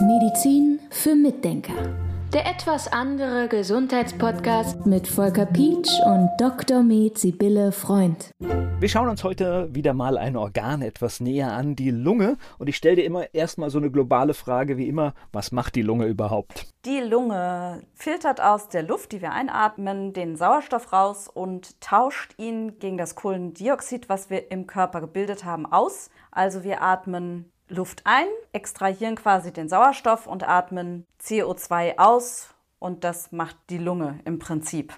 Medizin für Mitdenker. Der etwas andere Gesundheitspodcast mit Volker Pietsch und Dr. Med Sibylle Freund. Wir schauen uns heute wieder mal ein Organ etwas näher an, die Lunge. Und ich stelle dir immer erstmal so eine globale Frage wie immer, was macht die Lunge überhaupt? Die Lunge filtert aus der Luft, die wir einatmen, den Sauerstoff raus und tauscht ihn gegen das Kohlendioxid, was wir im Körper gebildet haben, aus. Also wir atmen Luft ein, extrahieren quasi den Sauerstoff und atmen CO2 aus und das macht die Lunge im Prinzip.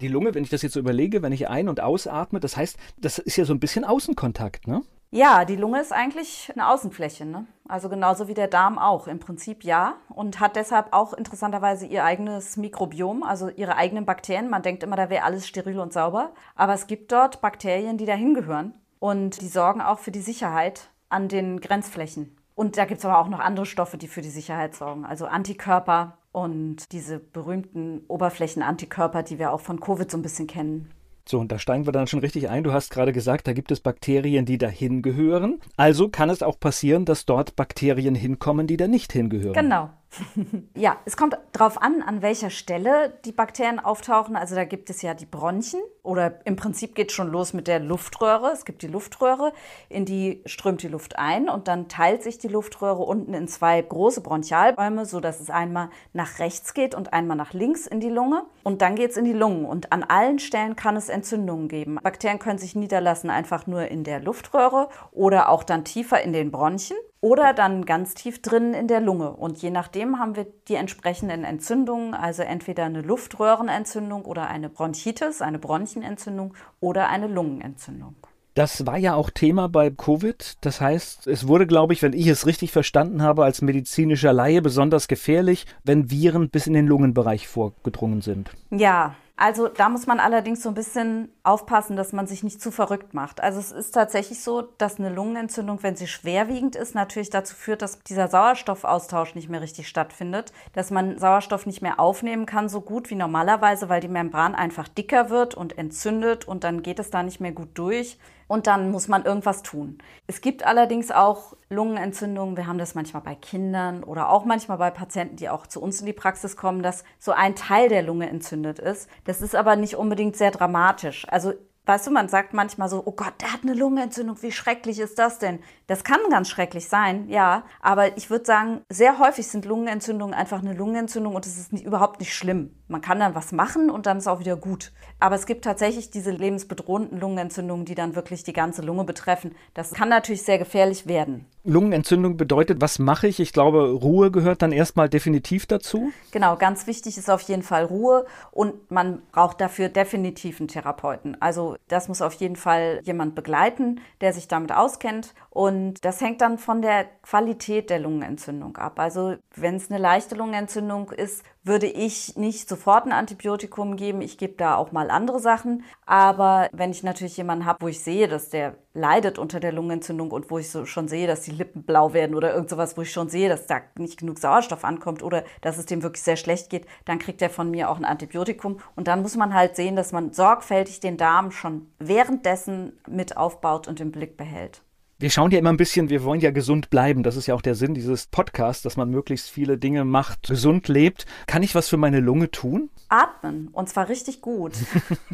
Die Lunge, wenn ich das jetzt so überlege, wenn ich ein- und ausatme, das heißt, das ist ja so ein bisschen Außenkontakt, ne? Ja, die Lunge ist eigentlich eine Außenfläche, ne? Also genauso wie der Darm auch. Im Prinzip ja. Und hat deshalb auch interessanterweise ihr eigenes Mikrobiom, also ihre eigenen Bakterien. Man denkt immer, da wäre alles steril und sauber. Aber es gibt dort Bakterien, die dahin gehören. Und die sorgen auch für die Sicherheit an den Grenzflächen. Und da gibt es aber auch noch andere Stoffe, die für die Sicherheit sorgen. Also Antikörper und diese berühmten Oberflächenantikörper, die wir auch von Covid so ein bisschen kennen. So, und da steigen wir dann schon richtig ein. Du hast gerade gesagt, da gibt es Bakterien, die dahin gehören. Also kann es auch passieren, dass dort Bakterien hinkommen, die da nicht hingehören. Genau. ja, es kommt darauf an, an welcher Stelle die Bakterien auftauchen. Also da gibt es ja die Bronchien oder im Prinzip geht es schon los mit der Luftröhre. Es gibt die Luftröhre, in die strömt die Luft ein und dann teilt sich die Luftröhre unten in zwei große Bronchialbäume, sodass es einmal nach rechts geht und einmal nach links in die Lunge. Und dann geht es in die Lungen und an allen Stellen kann es Entzündungen geben. Bakterien können sich niederlassen einfach nur in der Luftröhre oder auch dann tiefer in den Bronchien oder dann ganz tief drin in der Lunge. Und je nachdem haben wir die entsprechenden Entzündungen, also entweder eine Luftröhrenentzündung oder eine Bronchitis, eine Bronchienentzündung oder eine Lungenentzündung. Das war ja auch Thema bei Covid. Das heißt, es wurde, glaube ich, wenn ich es richtig verstanden habe, als medizinischer Laie besonders gefährlich, wenn Viren bis in den Lungenbereich vorgedrungen sind. Ja, also da muss man allerdings so ein bisschen aufpassen, dass man sich nicht zu verrückt macht. Also es ist tatsächlich so, dass eine Lungenentzündung, wenn sie schwerwiegend ist, natürlich dazu führt, dass dieser Sauerstoffaustausch nicht mehr richtig stattfindet, dass man Sauerstoff nicht mehr aufnehmen kann so gut wie normalerweise, weil die Membran einfach dicker wird und entzündet und dann geht es da nicht mehr gut durch und dann muss man irgendwas tun. Es gibt allerdings auch Lungenentzündungen. Wir haben das manchmal bei Kindern oder auch manchmal bei Patienten, die auch zu uns in die Praxis kommen, dass so ein Teil der Lunge entzündet ist. Das ist aber nicht unbedingt sehr dramatisch. Also Weißt du, man sagt manchmal so, oh Gott, der hat eine Lungenentzündung, wie schrecklich ist das denn? Das kann ganz schrecklich sein, ja, aber ich würde sagen, sehr häufig sind Lungenentzündungen einfach eine Lungenentzündung und es ist nicht, überhaupt nicht schlimm. Man kann dann was machen und dann ist auch wieder gut. Aber es gibt tatsächlich diese lebensbedrohenden Lungenentzündungen, die dann wirklich die ganze Lunge betreffen. Das kann natürlich sehr gefährlich werden. Lungenentzündung bedeutet, was mache ich? Ich glaube, Ruhe gehört dann erstmal definitiv dazu. Genau, ganz wichtig ist auf jeden Fall Ruhe und man braucht dafür definitiv einen Therapeuten. Also das muss auf jeden Fall jemand begleiten, der sich damit auskennt. Und das hängt dann von der Qualität der Lungenentzündung ab. Also wenn es eine leichte Lungenentzündung ist, würde ich nicht sofort ein Antibiotikum geben. Ich gebe da auch mal andere Sachen. Aber wenn ich natürlich jemanden habe, wo ich sehe, dass der leidet unter der Lungenentzündung und wo ich so schon sehe, dass die Lippen blau werden oder irgend sowas, wo ich schon sehe, dass da nicht genug Sauerstoff ankommt oder dass es dem wirklich sehr schlecht geht, dann kriegt er von mir auch ein Antibiotikum. Und dann muss man halt sehen, dass man sorgfältig den Darm schon währenddessen mit aufbaut und im Blick behält. Wir schauen ja immer ein bisschen, wir wollen ja gesund bleiben. Das ist ja auch der Sinn dieses Podcasts, dass man möglichst viele Dinge macht, gesund lebt. Kann ich was für meine Lunge tun? Atmen. Und zwar richtig gut.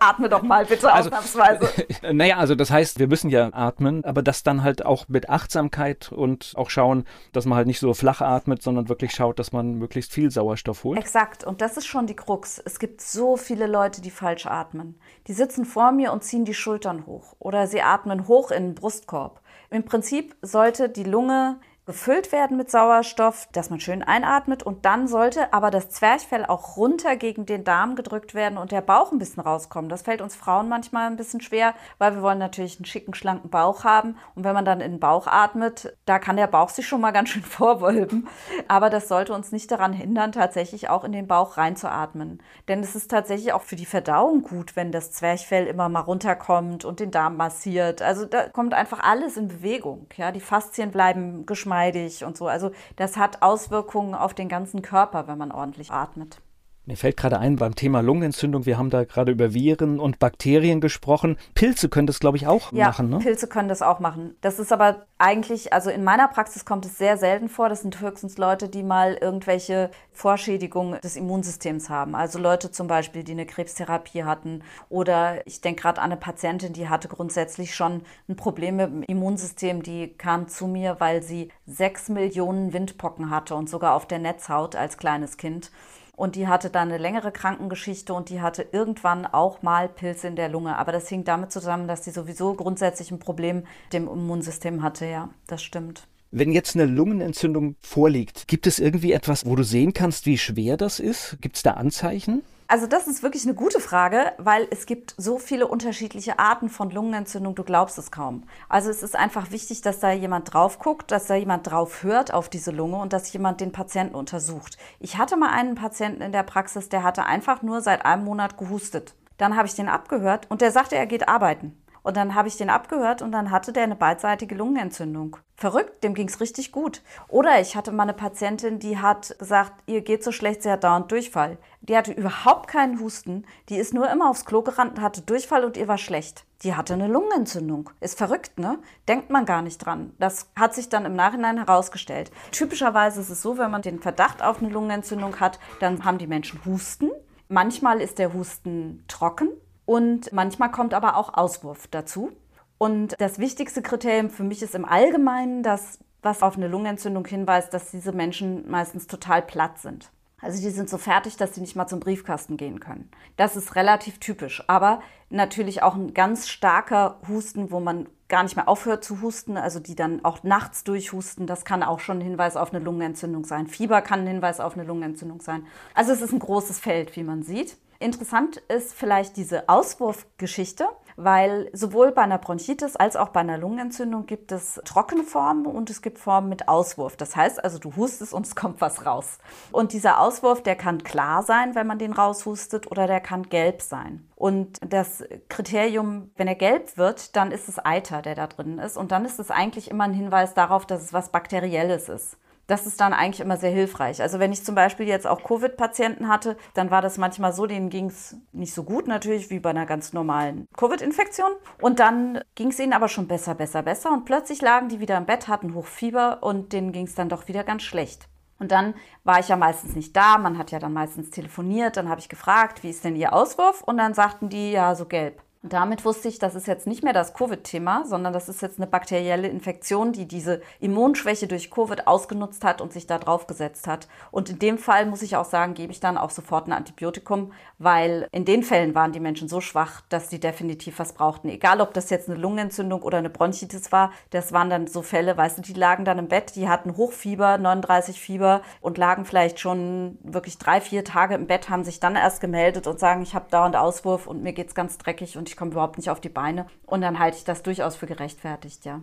Atme doch mal bitte also, ausnahmsweise. Naja, also das heißt, wir müssen ja atmen, aber das dann halt auch mit Achtsamkeit und auch schauen, dass man halt nicht so flach atmet, sondern wirklich schaut, dass man möglichst viel Sauerstoff holt. Exakt. Und das ist schon die Krux. Es gibt so viele Leute, die falsch atmen. Die sitzen vor mir und ziehen die Schultern hoch. Oder sie atmen hoch in den Brust Brustkorb. Im Prinzip sollte die Lunge gefüllt werden mit Sauerstoff, dass man schön einatmet und dann sollte aber das Zwerchfell auch runter gegen den Darm gedrückt werden und der Bauch ein bisschen rauskommen. Das fällt uns Frauen manchmal ein bisschen schwer, weil wir wollen natürlich einen schicken, schlanken Bauch haben und wenn man dann in den Bauch atmet, da kann der Bauch sich schon mal ganz schön vorwölben. Aber das sollte uns nicht daran hindern, tatsächlich auch in den Bauch reinzuatmen. Denn es ist tatsächlich auch für die Verdauung gut, wenn das Zwerchfell immer mal runterkommt und den Darm massiert. Also da kommt einfach alles in Bewegung. Ja, die Faszien bleiben geschmeidig und so. Also das hat Auswirkungen auf den ganzen Körper, wenn man ordentlich atmet. Mir fällt gerade ein beim Thema Lungenentzündung, wir haben da gerade über Viren und Bakterien gesprochen. Pilze können das, glaube ich, auch ja, machen, ne? Pilze können das auch machen. Das ist aber eigentlich, also in meiner Praxis kommt es sehr selten vor. Das sind höchstens Leute, die mal irgendwelche Vorschädigungen des Immunsystems haben. Also Leute zum Beispiel, die eine Krebstherapie hatten. Oder ich denke gerade an eine Patientin, die hatte grundsätzlich schon ein Problem mit dem Immunsystem. Die kam zu mir, weil sie sechs Millionen Windpocken hatte und sogar auf der Netzhaut als kleines Kind. Und die hatte dann eine längere Krankengeschichte und die hatte irgendwann auch mal Pilze in der Lunge. Aber das hing damit zusammen, dass sie sowieso grundsätzlich ein Problem mit dem Immunsystem hatte. Ja, das stimmt. Wenn jetzt eine Lungenentzündung vorliegt, gibt es irgendwie etwas, wo du sehen kannst, wie schwer das ist? Gibt es da Anzeichen? Also das ist wirklich eine gute Frage, weil es gibt so viele unterschiedliche Arten von Lungenentzündung, du glaubst es kaum. Also es ist einfach wichtig, dass da jemand drauf guckt, dass da jemand drauf hört auf diese Lunge und dass jemand den Patienten untersucht. Ich hatte mal einen Patienten in der Praxis, der hatte einfach nur seit einem Monat gehustet. Dann habe ich den abgehört und der sagte, er geht arbeiten. Und dann habe ich den abgehört und dann hatte der eine beidseitige Lungenentzündung. Verrückt, dem ging es richtig gut. Oder ich hatte mal eine Patientin, die hat gesagt, ihr geht so schlecht, sie hat dauernd Durchfall. Die hatte überhaupt keinen Husten, die ist nur immer aufs Klo gerannt, hatte Durchfall und ihr war schlecht. Die hatte eine Lungenentzündung. Ist verrückt, ne? Denkt man gar nicht dran. Das hat sich dann im Nachhinein herausgestellt. Typischerweise ist es so, wenn man den Verdacht auf eine Lungenentzündung hat, dann haben die Menschen Husten. Manchmal ist der Husten trocken, und manchmal kommt aber auch Auswurf dazu. Und das wichtigste Kriterium für mich ist im Allgemeinen, dass was auf eine Lungenentzündung hinweist, dass diese Menschen meistens total platt sind. Also die sind so fertig, dass sie nicht mal zum Briefkasten gehen können. Das ist relativ typisch. Aber natürlich auch ein ganz starker Husten, wo man gar nicht mehr aufhört zu husten, also die dann auch nachts durchhusten, das kann auch schon ein Hinweis auf eine Lungenentzündung sein. Fieber kann ein Hinweis auf eine Lungenentzündung sein. Also es ist ein großes Feld, wie man sieht. Interessant ist vielleicht diese Auswurfgeschichte, weil sowohl bei einer Bronchitis als auch bei einer Lungenentzündung gibt es trockene Formen und es gibt Formen mit Auswurf. Das heißt also, du hustest und es kommt was raus. Und dieser Auswurf, der kann klar sein, wenn man den raushustet, oder der kann gelb sein. Und das Kriterium, wenn er gelb wird, dann ist es Eiter, der da drin ist. Und dann ist es eigentlich immer ein Hinweis darauf, dass es was Bakterielles ist das ist dann eigentlich immer sehr hilfreich. Also wenn ich zum Beispiel jetzt auch Covid-Patienten hatte, dann war das manchmal so, denen ging es nicht so gut natürlich wie bei einer ganz normalen Covid-Infektion. Und dann ging es ihnen aber schon besser, besser, besser. Und plötzlich lagen die wieder im Bett, hatten Hochfieber und denen ging es dann doch wieder ganz schlecht. Und dann war ich ja meistens nicht da, man hat ja dann meistens telefoniert, dann habe ich gefragt, wie ist denn Ihr Auswurf? Und dann sagten die, ja, so gelb. Damit wusste ich, das ist jetzt nicht mehr das Covid-Thema, sondern das ist jetzt eine bakterielle Infektion, die diese Immunschwäche durch Covid ausgenutzt hat und sich da drauf gesetzt hat. Und in dem Fall muss ich auch sagen, gebe ich dann auch sofort ein Antibiotikum, weil in den Fällen waren die Menschen so schwach, dass sie definitiv was brauchten. Egal, ob das jetzt eine Lungenentzündung oder eine Bronchitis war, das waren dann so Fälle, weißt du, die lagen dann im Bett, die hatten Hochfieber, 39 Fieber und lagen vielleicht schon wirklich drei, vier Tage im Bett, haben sich dann erst gemeldet und sagen, ich habe dauernd Auswurf und mir geht's ganz dreckig und ich komme überhaupt nicht auf die Beine. Und dann halte ich das durchaus für gerechtfertigt, ja.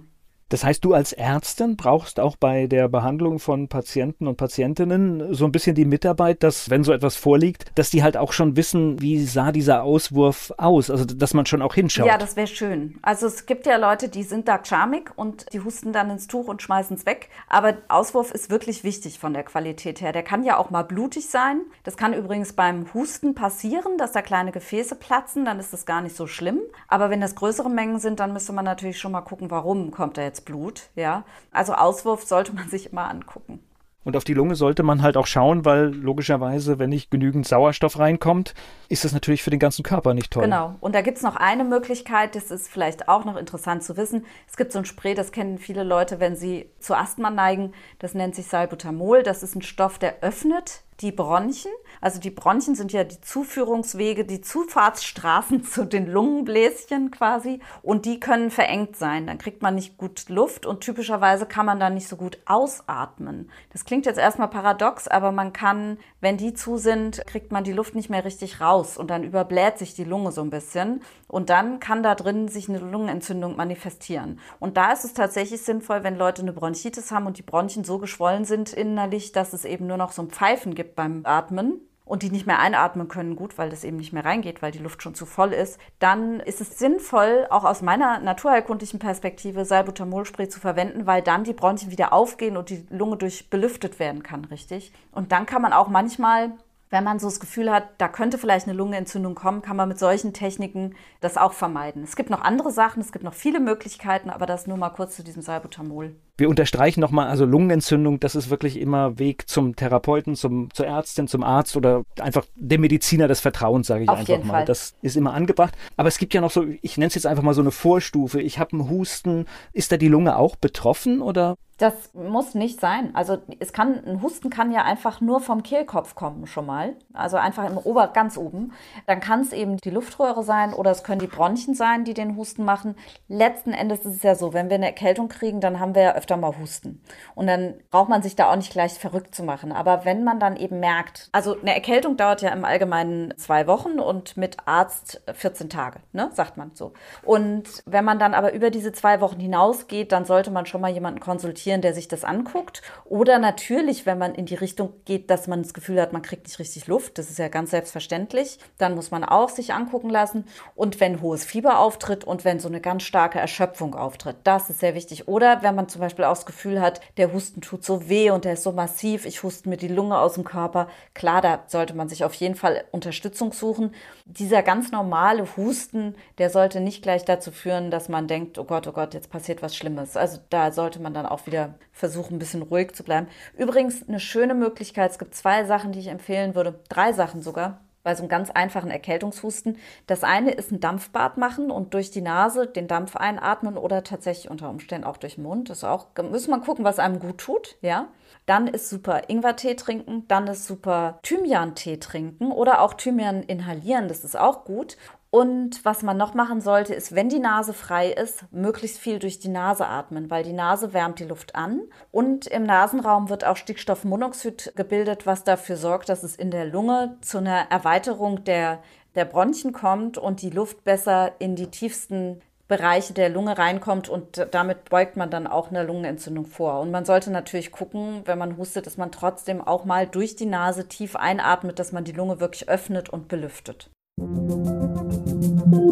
Das heißt, du als Ärztin brauchst auch bei der Behandlung von Patienten und Patientinnen so ein bisschen die Mitarbeit, dass, wenn so etwas vorliegt, dass die halt auch schon wissen, wie sah dieser Auswurf aus, also dass man schon auch hinschaut. Ja, das wäre schön. Also es gibt ja Leute, die sind da charmig und die husten dann ins Tuch und schmeißen es weg. Aber Auswurf ist wirklich wichtig von der Qualität her. Der kann ja auch mal blutig sein. Das kann übrigens beim Husten passieren, dass da kleine Gefäße platzen, dann ist das gar nicht so schlimm. Aber wenn das größere Mengen sind, dann müsste man natürlich schon mal gucken, warum kommt er jetzt Blut, ja. Also Auswurf sollte man sich immer angucken. Und auf die Lunge sollte man halt auch schauen, weil logischerweise, wenn nicht genügend Sauerstoff reinkommt, ist das natürlich für den ganzen Körper nicht toll. Genau. Und da gibt es noch eine Möglichkeit, das ist vielleicht auch noch interessant zu wissen. Es gibt so ein Spray, das kennen viele Leute, wenn sie zu Asthma neigen. Das nennt sich Salbutamol. Das ist ein Stoff, der öffnet die Bronchien. Also die Bronchien sind ja die Zuführungswege, die Zufahrtsstraßen zu den Lungenbläschen quasi. Und die können verengt sein. Dann kriegt man nicht gut Luft und typischerweise kann man dann nicht so gut ausatmen. Das klingt jetzt erstmal paradox, aber man kann, wenn die zu sind, kriegt man die Luft nicht mehr richtig raus und dann überbläht sich die Lunge so ein bisschen. Und dann kann da drin sich eine Lungenentzündung manifestieren. Und da ist es tatsächlich sinnvoll, wenn Leute eine Bronchitis haben und die Bronchien so geschwollen sind innerlich, dass es eben nur noch so ein Pfeifen gibt beim Atmen und die nicht mehr einatmen können, gut, weil das eben nicht mehr reingeht, weil die Luft schon zu voll ist, dann ist es sinnvoll, auch aus meiner naturheilkundlichen Perspektive, Salbutamolspray zu verwenden, weil dann die Bronchien wieder aufgehen und die Lunge durch belüftet werden kann, richtig? Und dann kann man auch manchmal wenn man so das Gefühl hat, da könnte vielleicht eine Lungenentzündung kommen, kann man mit solchen Techniken das auch vermeiden. Es gibt noch andere Sachen, es gibt noch viele Möglichkeiten, aber das nur mal kurz zu diesem Salbutamol. Wir unterstreichen nochmal, also Lungenentzündung, das ist wirklich immer Weg zum Therapeuten, zum, zur Ärztin, zum Arzt oder einfach dem Mediziner des Vertrauens, sage ich Auf einfach mal. Fall. Das ist immer angebracht. Aber es gibt ja noch so, ich nenne es jetzt einfach mal so eine Vorstufe. Ich habe einen Husten. Ist da die Lunge auch betroffen oder? Das muss nicht sein. Also es kann, ein Husten kann ja einfach nur vom Kehlkopf kommen schon mal. Also einfach im Ober, ganz oben. Dann kann es eben die Luftröhre sein oder es können die Bronchien sein, die den Husten machen. Letzten Endes ist es ja so, wenn wir eine Erkältung kriegen, dann haben wir ja öfter mal Husten. Und dann braucht man sich da auch nicht gleich verrückt zu machen. Aber wenn man dann eben merkt, also eine Erkältung dauert ja im Allgemeinen zwei Wochen und mit Arzt 14 Tage, ne, sagt man so. Und wenn man dann aber über diese zwei Wochen hinausgeht, dann sollte man schon mal jemanden konsultieren der sich das anguckt. Oder natürlich, wenn man in die Richtung geht, dass man das Gefühl hat, man kriegt nicht richtig Luft, das ist ja ganz selbstverständlich, dann muss man auch sich angucken lassen. Und wenn hohes Fieber auftritt und wenn so eine ganz starke Erschöpfung auftritt, das ist sehr wichtig. Oder wenn man zum Beispiel auch das Gefühl hat, der Husten tut so weh und der ist so massiv, ich huste mir die Lunge aus dem Körper, klar, da sollte man sich auf jeden Fall Unterstützung suchen. Dieser ganz normale Husten, der sollte nicht gleich dazu führen, dass man denkt, oh Gott, oh Gott, jetzt passiert was Schlimmes. Also da sollte man dann auch wieder versuchen, ein bisschen ruhig zu bleiben. Übrigens eine schöne Möglichkeit, es gibt zwei Sachen, die ich empfehlen würde, drei Sachen sogar bei so einem ganz einfachen Erkältungshusten. Das eine ist ein Dampfbad machen und durch die Nase den Dampf einatmen oder tatsächlich unter Umständen auch durch den Mund. Das ist auch, müssen wir gucken, was einem gut tut, ja. Dann ist super Ingwertee trinken, dann ist super Thymian-Tee trinken oder auch Thymian inhalieren, das ist auch gut. Und was man noch machen sollte, ist, wenn die Nase frei ist, möglichst viel durch die Nase atmen, weil die Nase wärmt die Luft an. Und im Nasenraum wird auch Stickstoffmonoxid gebildet, was dafür sorgt, dass es in der Lunge zu einer Erweiterung der, der Bronchien kommt und die Luft besser in die tiefsten Bereiche der Lunge reinkommt und damit beugt man dann auch eine Lungenentzündung vor. Und man sollte natürlich gucken, wenn man hustet, dass man trotzdem auch mal durch die Nase tief einatmet, dass man die Lunge wirklich öffnet und belüftet.